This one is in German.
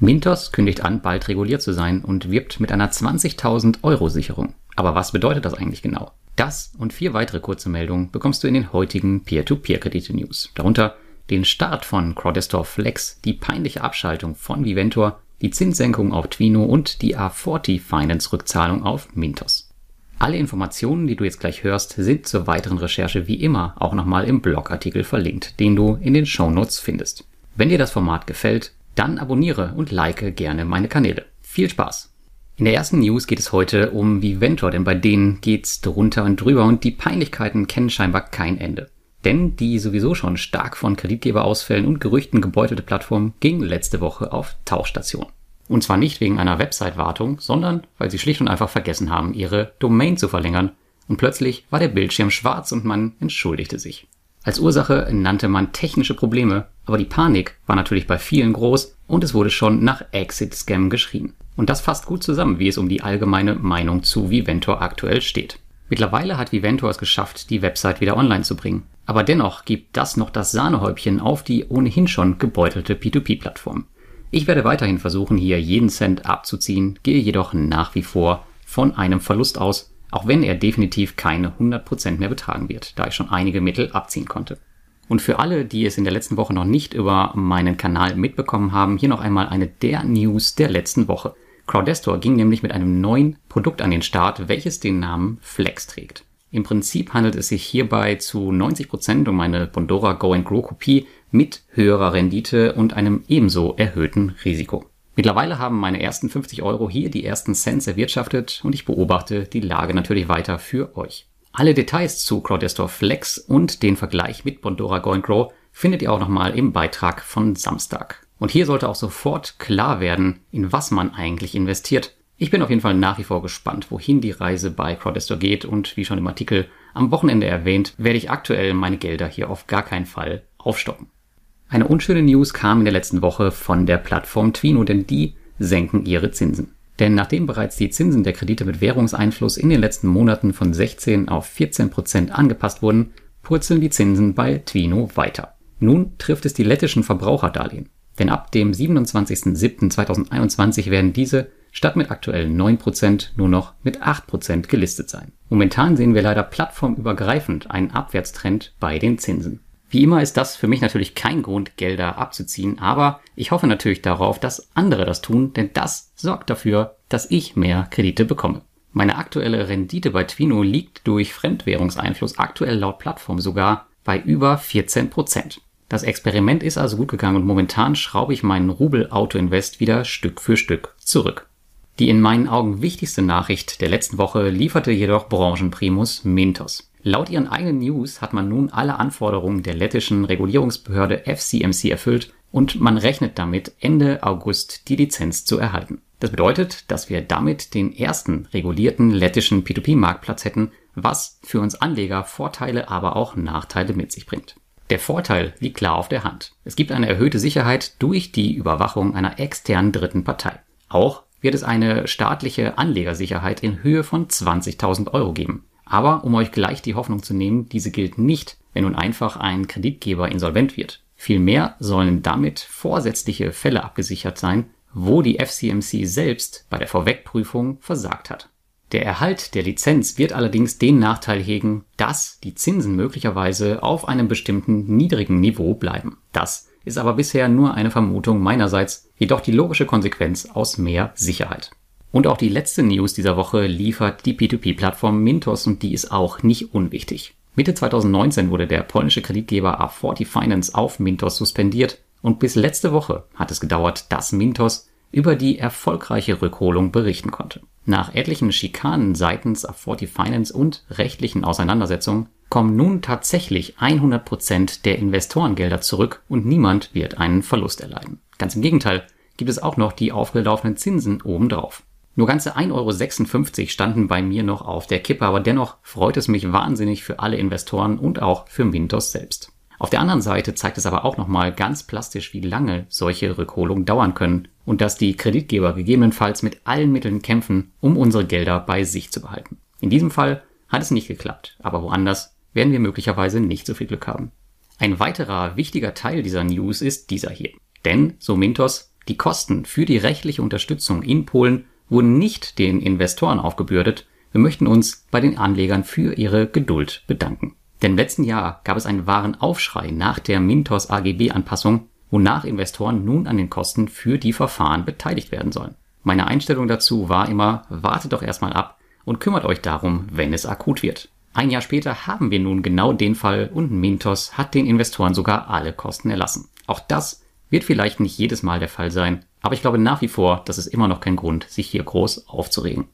Mintos kündigt an, bald reguliert zu sein und wirbt mit einer 20.000 Euro Sicherung. Aber was bedeutet das eigentlich genau? Das und vier weitere kurze Meldungen bekommst du in den heutigen Peer-to-Peer-Kredite-News. Darunter den Start von Crowdestor Flex, die peinliche Abschaltung von Viventor, die Zinssenkung auf Twino und die A40 Finance Rückzahlung auf Mintos. Alle Informationen, die du jetzt gleich hörst, sind zur weiteren Recherche wie immer auch nochmal im Blogartikel verlinkt, den du in den Show Notes findest. Wenn dir das Format gefällt, dann abonniere und like gerne meine Kanäle. Viel Spaß! In der ersten News geht es heute um Viventor, denn bei denen geht's drunter und drüber und die Peinlichkeiten kennen scheinbar kein Ende. Denn die sowieso schon stark von Kreditgeberausfällen und Gerüchten gebeutelte Plattform ging letzte Woche auf Tauchstation. Und zwar nicht wegen einer Website-Wartung, sondern weil sie schlicht und einfach vergessen haben, ihre Domain zu verlängern. Und plötzlich war der Bildschirm schwarz und man entschuldigte sich. Als Ursache nannte man technische Probleme, aber die Panik war natürlich bei vielen groß und es wurde schon nach Exit-Scam geschrien. Und das fasst gut zusammen, wie es um die allgemeine Meinung zu Viventor aktuell steht. Mittlerweile hat Viventor es geschafft, die Website wieder online zu bringen. Aber dennoch gibt das noch das Sahnehäubchen auf die ohnehin schon gebeutelte P2P-Plattform. Ich werde weiterhin versuchen, hier jeden Cent abzuziehen, gehe jedoch nach wie vor von einem Verlust aus auch wenn er definitiv keine 100% mehr betragen wird, da ich schon einige Mittel abziehen konnte. Und für alle, die es in der letzten Woche noch nicht über meinen Kanal mitbekommen haben, hier noch einmal eine der News der letzten Woche. Crowdestor ging nämlich mit einem neuen Produkt an den Start, welches den Namen Flex trägt. Im Prinzip handelt es sich hierbei zu 90% um eine Bondora Go Grow Kopie mit höherer Rendite und einem ebenso erhöhten Risiko. Mittlerweile haben meine ersten 50 Euro hier die ersten Cents erwirtschaftet und ich beobachte die Lage natürlich weiter für euch. Alle Details zu Crowdestor Flex und den Vergleich mit Bondora Grow findet ihr auch nochmal im Beitrag von Samstag. Und hier sollte auch sofort klar werden, in was man eigentlich investiert. Ich bin auf jeden Fall nach wie vor gespannt, wohin die Reise bei Crowdestor geht und wie schon im Artikel am Wochenende erwähnt, werde ich aktuell meine Gelder hier auf gar keinen Fall aufstocken. Eine unschöne News kam in der letzten Woche von der Plattform Twino, denn die senken ihre Zinsen. Denn nachdem bereits die Zinsen der Kredite mit Währungseinfluss in den letzten Monaten von 16 auf 14 Prozent angepasst wurden, purzeln die Zinsen bei Twino weiter. Nun trifft es die lettischen Verbraucherdarlehen. Denn ab dem 27.07.2021 werden diese statt mit aktuell 9% nur noch mit 8% gelistet sein. Momentan sehen wir leider plattformübergreifend einen Abwärtstrend bei den Zinsen. Wie immer ist das für mich natürlich kein Grund, Gelder abzuziehen, aber ich hoffe natürlich darauf, dass andere das tun, denn das sorgt dafür, dass ich mehr Kredite bekomme. Meine aktuelle Rendite bei Twino liegt durch Fremdwährungseinfluss aktuell laut Plattform sogar bei über 14%. Das Experiment ist also gut gegangen und momentan schraube ich meinen Rubel Auto Invest wieder Stück für Stück zurück. Die in meinen Augen wichtigste Nachricht der letzten Woche lieferte jedoch Branchenprimus Mintos. Laut ihren eigenen News hat man nun alle Anforderungen der lettischen Regulierungsbehörde FCMC erfüllt und man rechnet damit, Ende August die Lizenz zu erhalten. Das bedeutet, dass wir damit den ersten regulierten lettischen P2P-Marktplatz hätten, was für uns Anleger Vorteile, aber auch Nachteile mit sich bringt. Der Vorteil liegt klar auf der Hand. Es gibt eine erhöhte Sicherheit durch die Überwachung einer externen dritten Partei. Auch wird es eine staatliche Anlegersicherheit in Höhe von 20.000 Euro geben. Aber um euch gleich die Hoffnung zu nehmen, diese gilt nicht, wenn nun einfach ein Kreditgeber insolvent wird. Vielmehr sollen damit vorsätzliche Fälle abgesichert sein, wo die FCMC selbst bei der Vorwegprüfung versagt hat. Der Erhalt der Lizenz wird allerdings den Nachteil hegen, dass die Zinsen möglicherweise auf einem bestimmten niedrigen Niveau bleiben. Das ist aber bisher nur eine Vermutung meinerseits, jedoch die logische Konsequenz aus mehr Sicherheit. Und auch die letzte News dieser Woche liefert die P2P-Plattform Mintos und die ist auch nicht unwichtig. Mitte 2019 wurde der polnische Kreditgeber A40 Finance auf Mintos suspendiert und bis letzte Woche hat es gedauert, dass Mintos über die erfolgreiche Rückholung berichten konnte. Nach etlichen Schikanen seitens A40 Finance und rechtlichen Auseinandersetzungen kommen nun tatsächlich 100% der Investorengelder zurück und niemand wird einen Verlust erleiden. Ganz im Gegenteil gibt es auch noch die aufgelaufenen Zinsen obendrauf. Nur ganze 1,56 Euro standen bei mir noch auf der Kippe, aber dennoch freut es mich wahnsinnig für alle Investoren und auch für Mintos selbst. Auf der anderen Seite zeigt es aber auch nochmal ganz plastisch, wie lange solche Rückholungen dauern können und dass die Kreditgeber gegebenenfalls mit allen Mitteln kämpfen, um unsere Gelder bei sich zu behalten. In diesem Fall hat es nicht geklappt, aber woanders werden wir möglicherweise nicht so viel Glück haben. Ein weiterer wichtiger Teil dieser News ist dieser hier. Denn, so Mintos, Die Kosten für die rechtliche Unterstützung in Polen wurden nicht den Investoren aufgebürdet. Wir möchten uns bei den Anlegern für ihre Geduld bedanken. Denn im letzten Jahr gab es einen wahren Aufschrei nach der Mintos AGB-Anpassung, wonach Investoren nun an den Kosten für die Verfahren beteiligt werden sollen. Meine Einstellung dazu war immer, wartet doch erstmal ab und kümmert euch darum, wenn es akut wird. Ein Jahr später haben wir nun genau den Fall und Mintos hat den Investoren sogar alle Kosten erlassen. Auch das wird vielleicht nicht jedes Mal der Fall sein, aber ich glaube nach wie vor, das ist immer noch kein Grund, sich hier groß aufzuregen.